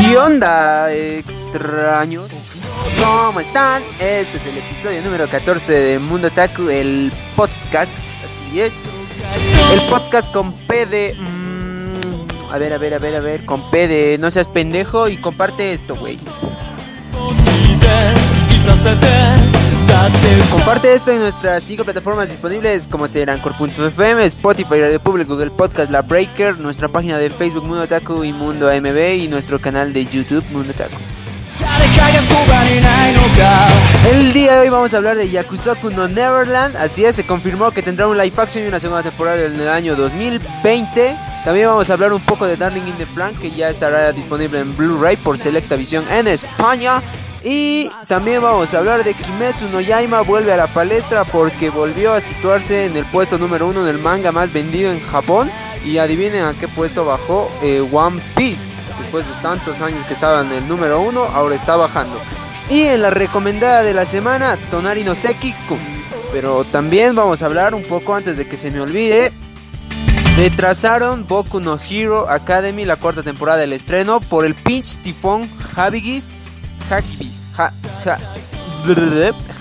¿Qué onda, extraños? ¿Cómo están? Este es el episodio número 14 de Mundo Taku, el podcast, así es. El podcast con P de... mm, a ver, a ver, a ver, a ver, con P de no seas pendejo y comparte esto, güey. Comparte esto en nuestras cinco plataformas disponibles como serán Anchor.fm, Spotify, Radio Public, Google Podcast, La Breaker, nuestra página de Facebook Mundo Taku y Mundo AMB y nuestro canal de YouTube Mundo Taku. El día de hoy vamos a hablar de Yakusoku no Neverland, así es, se confirmó que tendrá un live action y una segunda temporada en el año 2020. También vamos a hablar un poco de Darling in the Frank que ya estará disponible en Blu-ray por Selecta Visión en España. Y también vamos a hablar de Kimetsu no Yaima vuelve a la palestra porque volvió a situarse en el puesto número uno del manga más vendido en Japón. Y adivinen a qué puesto bajó eh, One Piece. Después de tantos años que estaba en el número uno, ahora está bajando. Y en la recomendada de la semana, Tonari no Seki Kun. Pero también vamos a hablar un poco antes de que se me olvide. Se trazaron Boku no Hero Academy, la cuarta temporada del estreno, por el pinch tifón Habigis Hagibis, ha, ha,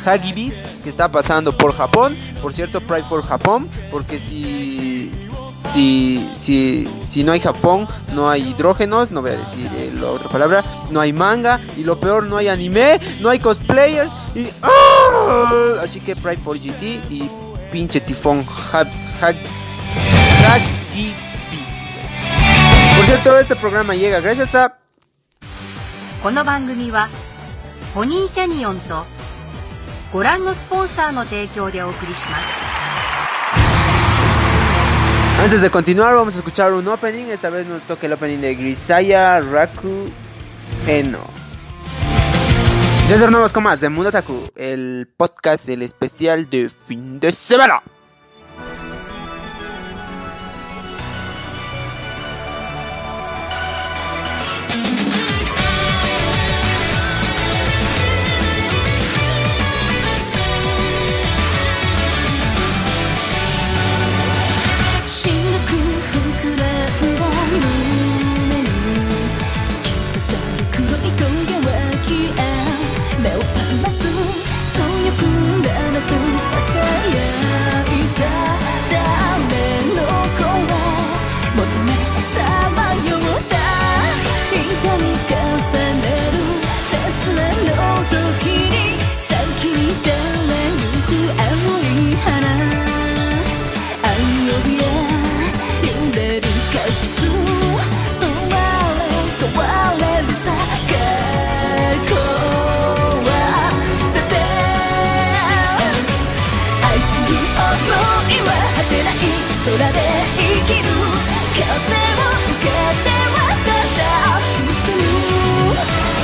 Hagibis que está pasando por Japón. Por cierto, Pride for Japón, porque si si, si, si no hay Japón, no hay hidrógenos, no voy a decir eh, la otra palabra, no hay manga y lo peor, no hay anime, no hay cosplayers y ¡ah! así que Pride for GT y pinche tifón Hag, Hag, Hagibis. Por cierto, este programa llega gracias a この番組はポニーキャニオンとご覧のスポンサーの提供でお送りします Antes de continuar vamos a escuchar un opening, esta vez nos toca el opening de Grisaya Raku Eno. Ya tornamos con más de Mundo Taku, el podcast del especial de fin de semana. 空で生きる風を受けてはただ進む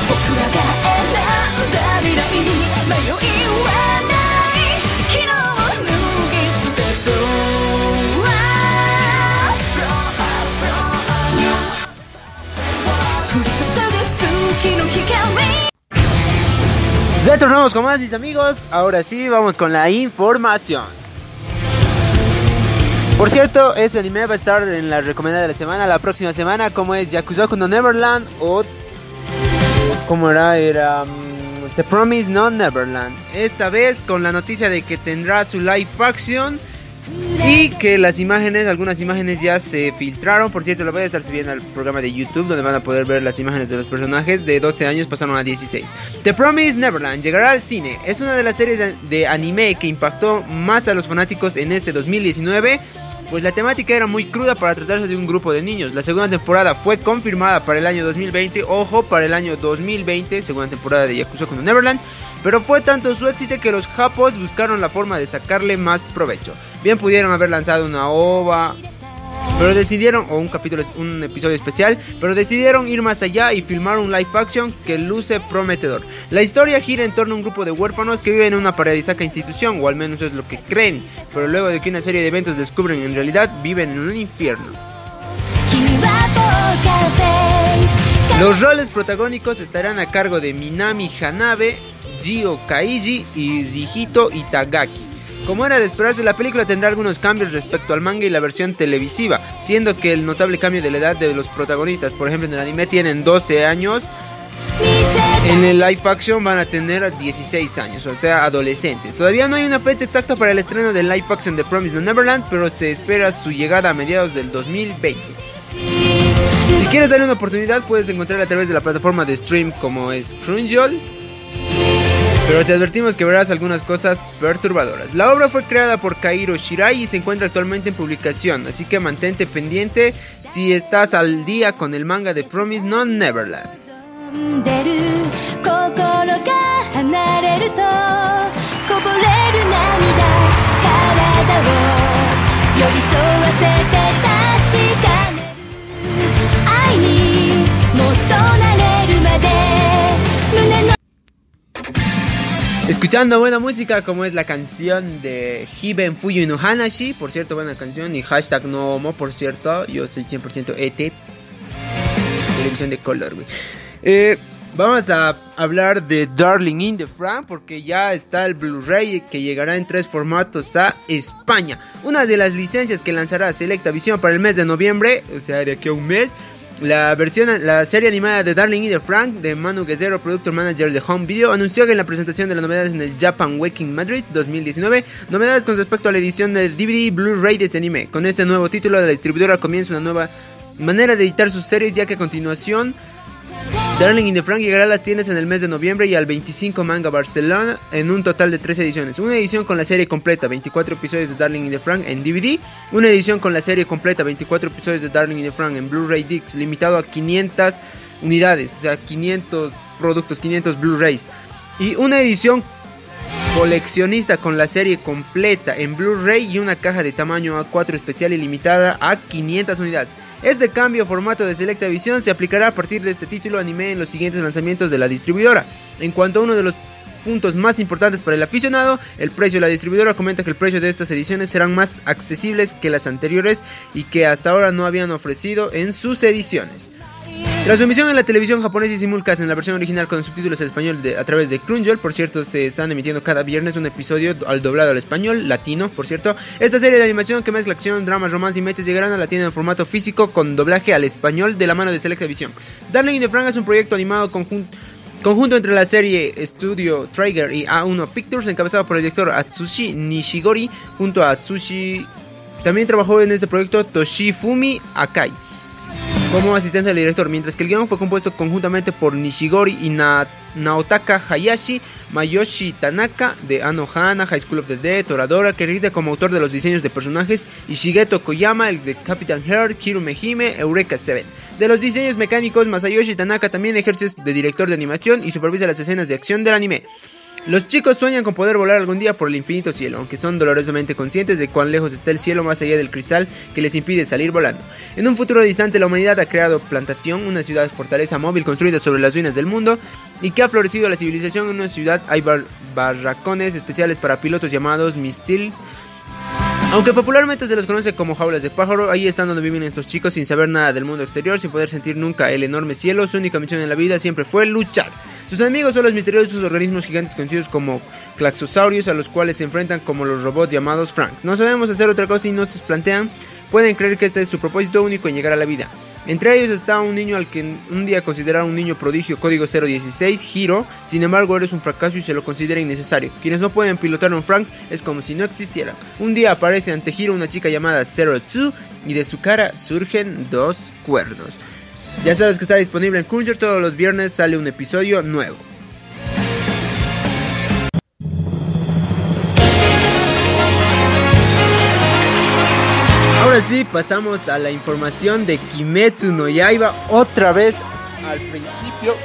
僕らが選んだ未来に迷いはない昨日を脱ぎ捨てろ降り注ぐ月の光 Ya tornamos con más mis amigos, ahora sí vamos con la información. Por cierto, este anime va a estar en la recomendada de la semana, la próxima semana, como es Yakusoku no Neverland o... ¿Cómo era? Era... mm, The Promise No Neverland. Esta vez con la noticia de que tendrá su live action y que las imágenes, algunas imágenes ya se filtraron. Por cierto, lo voy a estar subiendo al programa de YouTube donde van a poder ver las imágenes de los personajes. De 12 años pasaron a 16. The Promise Neverland llegará al cine. Es una de las series de anime que impactó más a los fanáticos en este 2019. Pues la temática era muy cruda para tratarse de un grupo de niños. La segunda temporada fue confirmada para el año 2020. Ojo, para el año 2020, segunda temporada de Yakuza no Neverland. Pero fue tanto su éxito que los japos buscaron la forma de sacarle más provecho. Bien pudieron haber lanzado una ova, pero decidieron, o un capítulo, un episodio especial, pero decidieron ir más allá y filmar un live action que luce prometedor. La historia gira en torno a un grupo de huérfanos que viven en una paradisíaca institución, o al menos es lo que creen, pero luego de que una serie de eventos descubren en realidad viven en un infierno. Los roles protagónicos estarán a cargo de Minami Hanabe, Gio Kaiji y Zihito Itagaki. Como era de esperarse, la película tendrá algunos cambios respecto al manga y la versión televisiva, siendo que el notable cambio de la edad de los protagonistas, por ejemplo en el anime tienen 12 años, en el live action van a tener 16 años, o sea, adolescentes. Todavía no hay una fecha exacta para el estreno del live action de Promise No Neverland, pero se espera su llegada a mediados del 2020. Si quieres darle una oportunidad, puedes encontrarla a través de la plataforma de stream como es Crunchyroll. Pero te advertimos que verás algunas cosas perturbadoras. La obra fue creada por Kairo Shirai y se encuentra actualmente en publicación, así que mantente pendiente si estás al día con el manga de Promise No Neverland. Escuchando buena música como es la canción de Hiben Fuyu no Hanashi, por cierto, buena canción, y hashtag no por cierto, yo soy 100% ET, televisión de color, güey. Eh, vamos a hablar de Darling in the Frank porque ya está el Blu-ray que llegará en tres formatos a España. Una de las licencias que lanzará Selecta Visión para el mes de noviembre, o sea, de aquí a un mes. La versión, la serie animada de Darling in the Frank de Manu Guerrero, productor manager de Home Video, anunció que en la presentación de las novedades en el Japan Waking Madrid 2019, novedades con respecto a la edición de DVD Blu-ray de este anime. Con este nuevo título, la distribuidora comienza una nueva manera de editar sus series, ya que a continuación Darling in the Frank llegará a las tiendas en el mes de noviembre y al 25 Manga Barcelona en un total de 3 ediciones. Una edición con la serie completa, 24 episodios de Darling in the Frank en DVD. Una edición con la serie completa, 24 episodios de Darling in the Frank en Blu-ray Discs, limitado a 500 unidades, o sea, 500 productos, 500 Blu-rays. Y una edición coleccionista con la serie completa en Blu-ray y una caja de tamaño A4 especial y limitada a 500 unidades. Este cambio formato de Selecta Visión se aplicará a partir de este título anime en los siguientes lanzamientos de la distribuidora. En cuanto a uno de los puntos más importantes para el aficionado, el precio. La distribuidora comenta que el precio de estas ediciones serán más accesibles que las anteriores y que hasta ahora no habían ofrecido en sus ediciones. Su emisión en la televisión japonesa y simulcast en la versión original con subtítulos en español de- a través de Crunchyroll, por cierto, se están emitiendo cada viernes un episodio al doblado al español, latino, por cierto. Esta serie de animación que mezcla acción, drama, romance y mechas llegarán a la tienda en formato físico con doblaje al español de la mano de Selecta Visión. Darling in the Frank es un proyecto animado conjunto Conjunto entre la serie Studio Trigger y A1 Pictures, encabezado por el director Atsushi Nishigori, junto a Atsushi. También trabajó en este proyecto Toshifumi Akai como asistente del director, mientras que el guion fue compuesto conjuntamente por Nishigori y Na- Naotaka Hayashi, Mayoshi Tanaka de Anohana, High School of the Dead, Toradora, que rinde como autor de los diseños de personajes, y Shigeto Koyama, el de Captain Heart, Hirume Hime, Eureka 7. De los diseños mecánicos, Masayoshi Tanaka también ejerce de director de animación y supervisa las escenas de acción del anime. Los chicos sueñan con poder volar algún día por el infinito cielo, aunque son dolorosamente conscientes de cuán lejos está el cielo más allá del cristal que les impide salir volando. En un futuro distante, la humanidad ha creado Plantación, una ciudad fortaleza móvil construida sobre las ruinas del mundo, y que ha florecido la civilización en una ciudad. Hay bar- barracones especiales para pilotos llamados Mistils, aunque popularmente se los conoce como jaulas de pájaro, ahí están donde viven estos chicos sin saber nada del mundo exterior, sin poder sentir nunca el enorme cielo. Su única misión en la vida siempre fue luchar. Sus enemigos son los misteriosos organismos gigantes conocidos como Claxosaurios, a los cuales se enfrentan como los robots llamados Franks. No sabemos hacer otra cosa y no se plantean. Pueden creer que este es su propósito único en llegar a la vida. Entre ellos está un niño al que un día consideraron un niño prodigio código 016, Hiro, sin embargo eres un fracaso y se lo considera innecesario. Quienes no pueden pilotar un Frank es como si no existiera. Un día aparece ante Hiro una chica llamada 02 y de su cara surgen dos cuernos. Ya sabes que está disponible en Crunchyroll todos los viernes sale un episodio nuevo. Ahora sí, pasamos a la información de Kimetsu no Yaiba otra vez al principio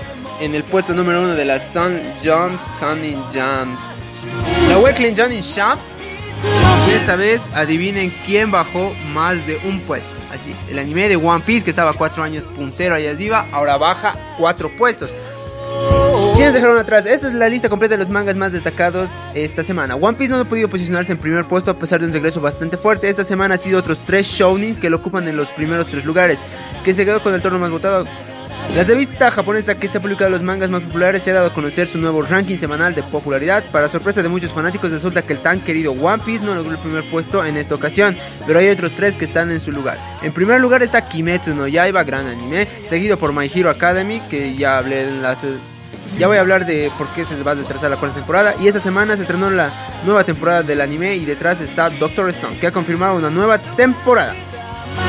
en el puesto número uno de la Sun Jump Sunny Jump. La Weekly Johnny Shop. Esta vez adivinen quién bajó más de un puesto. Así el anime de One Piece que estaba cuatro años puntero ahí arriba, ahora baja cuatro puestos. ¿Quiénes dejaron atrás? Esta es la lista completa de los mangas más destacados esta semana. One Piece no ha podido posicionarse en primer puesto a pesar de un regreso bastante fuerte. Esta semana ha sido otros tres shounins que lo ocupan en los primeros tres lugares. Que se quedó con el turno más votado La revista japonesa que ha publicado los mangas más populares se ha dado a conocer su nuevo ranking semanal de popularidad. Para sorpresa de muchos fanáticos resulta que el tan querido One Piece no logró el primer puesto en esta ocasión, pero hay otros tres que están en su lugar. En primer lugar está Kimetsu no Yaiba, gran anime, seguido por My Hero Academy, que ya hablé en las... Ya voy a hablar de por qué se va a retrasar la cuarta temporada. Y esta semana se estrenó la nueva temporada del anime y detrás está Doctor Stone, que ha confirmado una nueva temporada.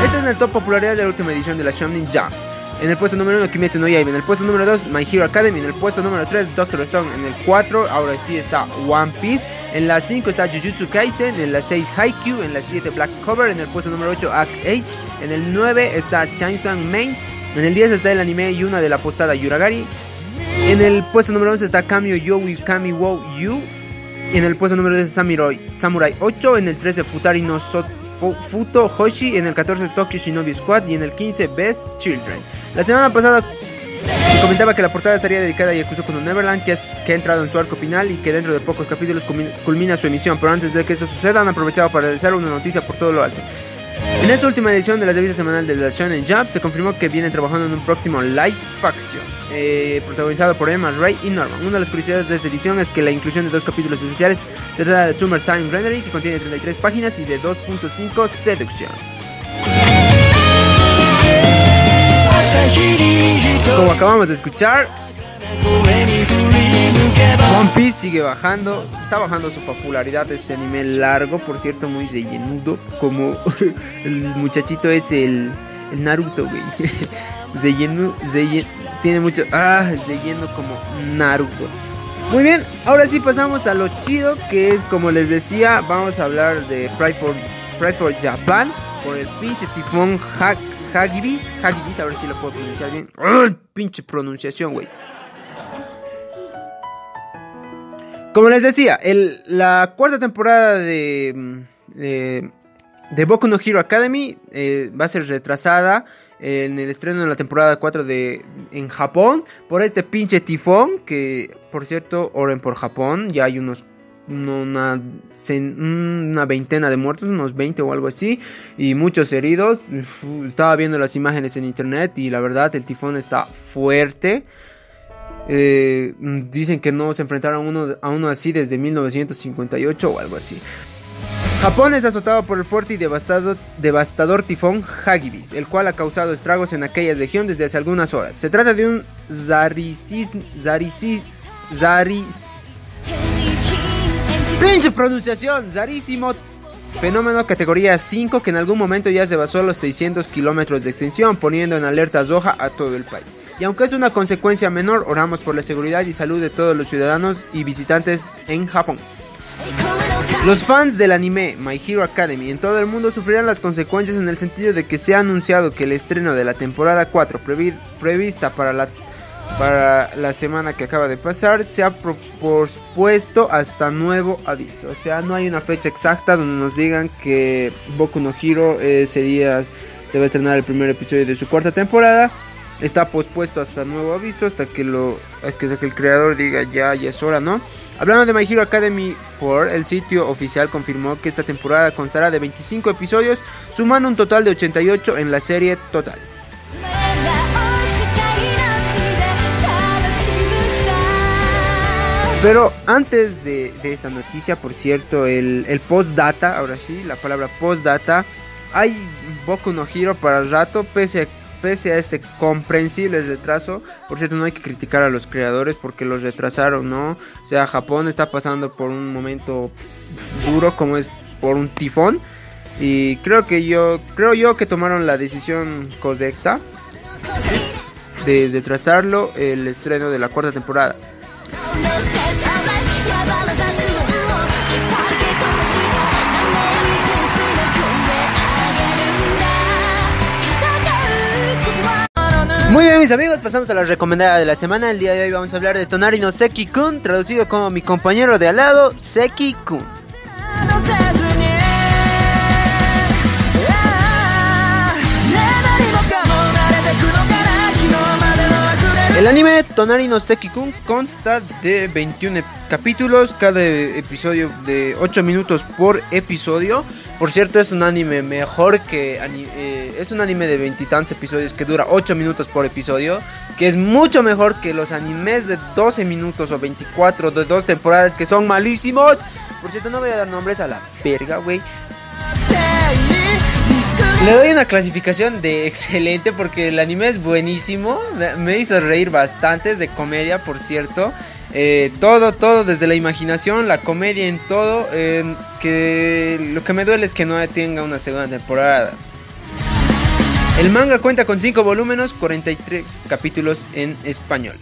Este es el top popularidad de la última edición de la Shonen Jump. En el puesto número 1 Kimetsu no Yaiba, en el puesto número 2 My Hero Academy, en el puesto número 3 Doctor Stone, en el 4 ahora sí está One Piece, en la 5 está Jujutsu Kaisen, en la 6 Haikyuu, en la 7 Black Cover, en el puesto número 8 Act H, en el 9 está Chainsaw Main, en el 10 está el anime Yuna de la posada Yuragari, en el puesto número 11 está Kamio Yoi Kami Wo Yu, en el puesto número 12 Samurai, Samurai 8, en el 13 Futari no Sot Futo Hoshi, en el 14 Tokyo Shinobi Squad y en el 15 Best Children. La semana pasada se comentaba que la portada estaría dedicada a Yakuza no Neverland, que, que ha entrado en su arco final y que dentro de pocos capítulos culmina su emisión, pero antes de que esto suceda han aprovechado para realizar una noticia por todo lo alto. En esta última edición de la revista semanal de la Shonen Jump se confirmó que vienen trabajando en un próximo live action eh, protagonizado por Emma Ray y Norman. Una de las curiosidades de esta edición es que la inclusión de dos capítulos esenciales se trata de Summertime Rendering que contiene 33 páginas y de 2.5 Seducción. Como acabamos de escuchar, One Piece sigue bajando, está bajando su popularidad este anime largo, por cierto, muy rellenudo, como el muchachito es el, el Naruto, güey. Relleno, tiene mucho, ah, relleno como Naruto. Muy bien, ahora sí pasamos a lo chido, que es como les decía, vamos a hablar de Pride for, Pride for Japan, por el pinche tifón Hagibis, Hagibis, a ver si lo puedo pronunciar bien. ¡Ay, pinche pronunciación, güey! Como les decía, el, la cuarta temporada de, de, de, Boku no Hero Academy eh, va a ser retrasada en el estreno de la temporada 4 de, en Japón por este pinche tifón que, por cierto, oren por Japón, ya hay unos una veintena de muertos, unos 20 o algo así, y muchos heridos. Estaba viendo las imágenes en internet y la verdad el tifón está fuerte. Eh, dicen que no se enfrentaron uno, a uno así desde 1958 o algo así. Japón es azotado por el fuerte y devastado, devastador tifón Hagibis, el cual ha causado estragos en aquella región desde hace algunas horas. Se trata de un Zarisis, Zarisis, Zaris, pinche pronunciación, Zarísimo Fenómeno categoría 5 que en algún momento ya se basó a los 600 kilómetros de extensión, poniendo en alerta roja a todo el país. Y aunque es una consecuencia menor, oramos por la seguridad y salud de todos los ciudadanos y visitantes en Japón. Los fans del anime My Hero Academy en todo el mundo sufrirán las consecuencias en el sentido de que se ha anunciado que el estreno de la temporada 4 prevista para la, para la semana que acaba de pasar se ha pospuesto hasta nuevo aviso. O sea, no hay una fecha exacta donde nos digan que Boku no Hero eh, sería, se va a estrenar el primer episodio de su cuarta temporada está pospuesto hasta nuevo aviso, hasta que lo que, el creador diga ya, ya es hora, ¿no? Hablando de My Hero Academy 4, el sitio oficial confirmó que esta temporada constará de 25 episodios, sumando un total de 88 en la serie total. Pero antes de, esta noticia, por cierto, el, el post-data, ahora sí, la palabra post-data, hay Boku no Hero para el rato, pese a pese a este comprensible retraso, por cierto, no hay que criticar a los creadores porque los retrasaron, ¿no? O sea, Japón está pasando por un momento duro como es por un tifón y creo que yo creo yo que tomaron la decisión correcta de retrasarlo el estreno de la cuarta temporada. Muy bien mis amigos, pasamos a la recomendada de la semana. El día de hoy vamos a hablar de Tonari no Seki-kun, traducido como mi compañero de al lado, Seki-kun. El anime Tonari no Seki-kun consta de 21 capítulos, cada episodio de 8 minutos por episodio. Por cierto, es un anime mejor que. eh, es un anime de veintitantos episodios que dura 8 minutos por episodio. Que es mucho mejor que los animes de 12 minutos o 24 de dos temporadas que son malísimos. Por cierto, no voy a dar nombres a la verga, güey. Le doy una clasificación de excelente porque el anime es buenísimo. Me- hizo reír bastante, de comedia, por cierto. Eh, todo, todo, desde la imaginación, la comedia en todo. que lo que me duele es que no tenga una segunda temporada. El manga cuenta con 5 volúmenes, 43 capítulos en español.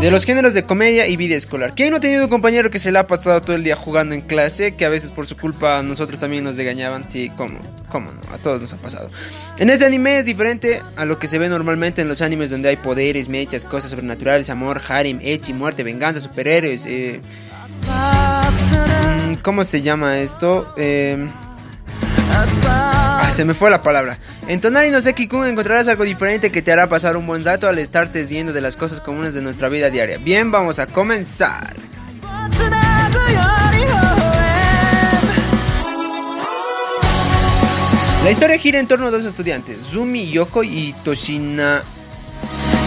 De los géneros de comedia y vida escolar. ¿Quién no ha tenido un compañero que se le ha pasado todo el día jugando en clase? Que a veces por su culpa nosotros también nos regañaban. Sí, ¿cómo? ¿Cómo no? A todos nos ha pasado. En este anime es diferente a lo que se ve normalmente en los animes donde hay poderes, mechas, cosas sobrenaturales, amor, harem, echi, muerte, venganza, superhéroes. Eh, mm, ¿Cómo se llama esto? Eh, Ah, se me fue la palabra. En Tonari no Seki-kun encontrarás algo diferente que te hará pasar un buen rato al estarte yendo de las cosas comunes de nuestra vida diaria. Bien, vamos a comenzar. La historia gira en torno a dos estudiantes, Zumi Yoko y Toshina...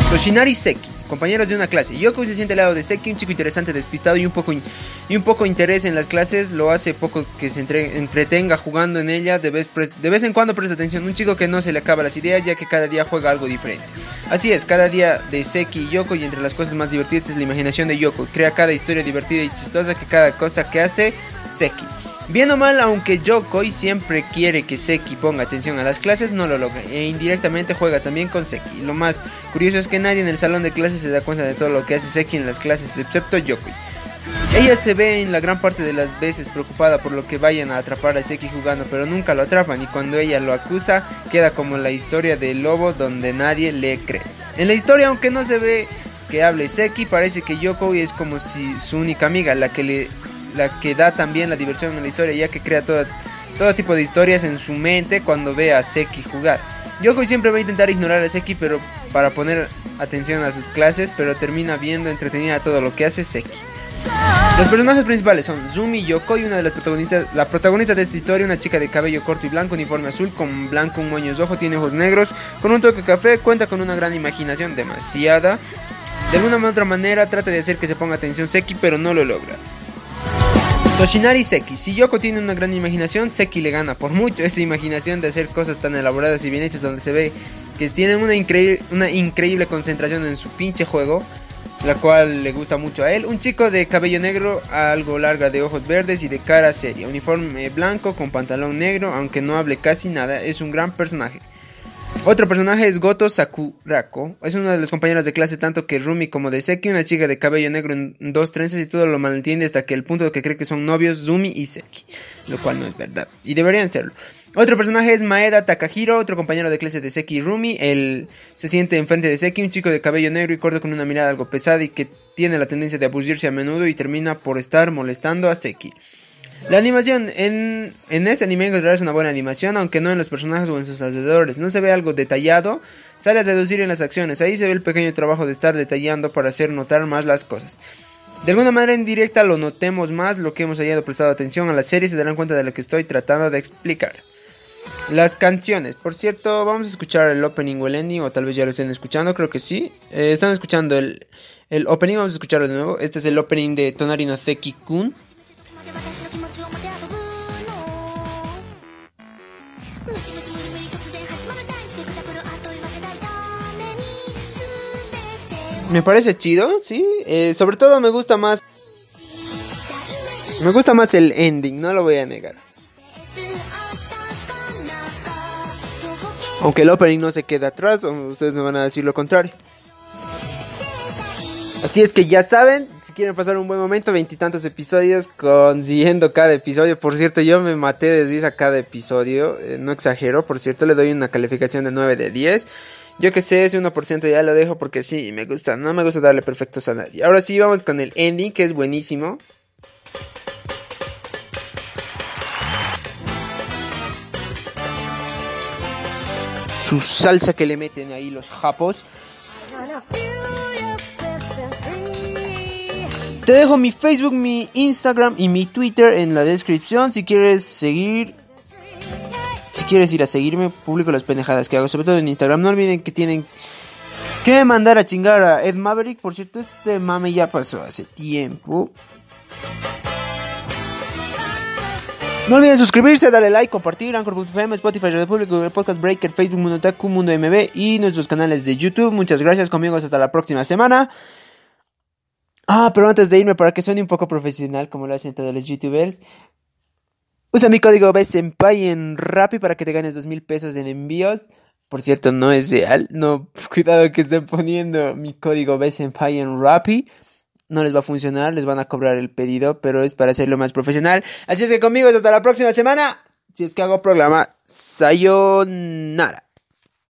Toshinari Seki, compañeros de una clase. Yoko se siente al lado de Seki, un chico interesante, despistado y un poco, y un poco interés en las clases. Lo hace poco que se entre- entretenga jugando en ella. De vez, de vez en cuando presta atención. Un chico que no se le acaba las ideas, ya que cada día juega algo diferente. Así es, cada día de Seki y Yoko, y entre las cosas más divertidas es la imaginación de Yoko. Crea cada historia divertida y chistosa que cada cosa que hace Seki. Bien o mal, aunque Yokoi siempre quiere que Seki ponga atención a las clases, no lo logra e indirectamente juega también con Seki. Lo más curioso es que nadie en el salón de clases se da cuenta de todo lo que hace Seki en las clases, excepto Yokoi. Ella se ve en la gran parte de las veces preocupada por lo que vayan a atrapar a Seki jugando, pero nunca lo atrapan y cuando ella lo acusa queda como la historia del lobo donde nadie le cree. En la historia, aunque no se ve que hable Seki, parece que Yokoi es como si su única amiga, la que le la que da también la diversión en la historia, ya que crea todo, todo tipo de historias en su mente cuando ve a Seki jugar. Yokoi siempre va a intentar ignorar a Seki pero para poner atención a sus clases, pero termina viendo entretenida todo lo que hace Seki. Los personajes principales son Zumi Yokoi, una de las protagonistas, la protagonista de esta historia, una chica de cabello corto y blanco, uniforme azul, con blanco un moño de ojo, tiene ojos negros, con un toque café, cuenta con una gran imaginación, demasiada. De alguna u otra manera trata de hacer que se ponga atención Seki, pero no lo logra. Toshinari Seki. Si Yoko tiene una gran imaginación, Seki le gana por mucho esa imaginación de hacer cosas tan elaboradas y bien hechas donde se ve que tienen una, increíble una increíble concentración en su pinche juego, la cual le gusta mucho a él. Un chico de cabello negro, algo larga, de ojos verdes y de cara seria. Uniforme blanco con pantalón negro, aunque no hable casi nada, es un gran personaje. Otro personaje es Goto Sakurako. Es una de las compañeras de clase tanto que Rumi como de Seki, una chica de cabello negro en dos trenzas y todo lo malentiende hasta que el punto de que cree que son novios Zumi y Seki, lo cual no es verdad y deberían serlo. Otro personaje es Maeda Takahiro, otro compañero de clase de Seki y Rumi. Él se siente enfrente de Seki, un chico de cabello negro y corto con una mirada algo pesada y que tiene la tendencia de abusirse a menudo y termina por estar molestando a Seki. La animación, en, en este anime encontrarás una buena animación, aunque no en los personajes o en sus alrededores. No se ve algo detallado, sale a seducir en las acciones. Ahí se ve el pequeño trabajo de estar detallando para hacer notar más las cosas. De alguna manera indirecta lo notemos más, lo que hemos hallado prestado atención a la serie se darán cuenta de lo que estoy tratando de explicar. Las canciones, por cierto, vamos a escuchar el opening o el ending, o tal vez ya lo estén escuchando, creo que sí. Eh, están escuchando el, el opening, vamos a escucharlo de nuevo. Este es el opening de Tonari no Seki-kun. 私 Me parece chido, sí. Eh, sobre todo me gusta más. Me gusta más el ending, no lo voy a negar. Aunque el opening no se queda atrás, ustedes me van a decir lo contrario. Así es que ya saben, si quieren pasar un buen momento, veintitantos episodios consiguiendo cada episodio. Por cierto, yo me maté de 10 a cada episodio, eh, no exagero. Por cierto, le doy una calificación de 9 de 10. Yo que sé, ese 1% ya lo dejo porque sí, me gusta. No me gusta darle perfectos a nadie. Ahora sí, vamos con el ending, que es buenísimo. Su salsa que le meten ahí los japos. Te dejo mi Facebook, mi Instagram y mi Twitter en la descripción si quieres seguir. Si quieres ir a seguirme, publico las pendejadas que hago, sobre todo en Instagram. No olviden que tienen que mandar a chingar a Ed Maverick. Por cierto, este mame ya pasó hace tiempo. No olviden suscribirse, darle like, compartir, Anchor.fm, Spotify, Radio Público, Podcast Breaker, Facebook, Mundo Taku, Mundo MB y nuestros canales de YouTube. Muchas gracias conmigo, hasta la próxima semana. Ah, pero antes de irme, para que suene un poco profesional, como lo hacen todos los youtubers, usa mi código BSenpai en Rappi para que te ganes dos mil pesos en envíos. Por cierto, no es real. No, cuidado que estén poniendo mi código BSenpai en Rappi. No les va a funcionar, les van a cobrar el pedido, pero es para hacerlo más profesional. Así es que conmigo es hasta la próxima semana. Si es que hago programa, sayonara.